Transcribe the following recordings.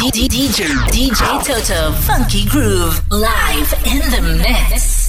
DJ DJ Toto Funky Groove live in the mix.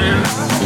man.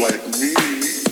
like me.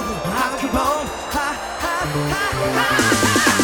I keep on, ha, ha, ha, ha.